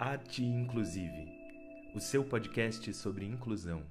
Arte Inclusive, o seu podcast sobre inclusão.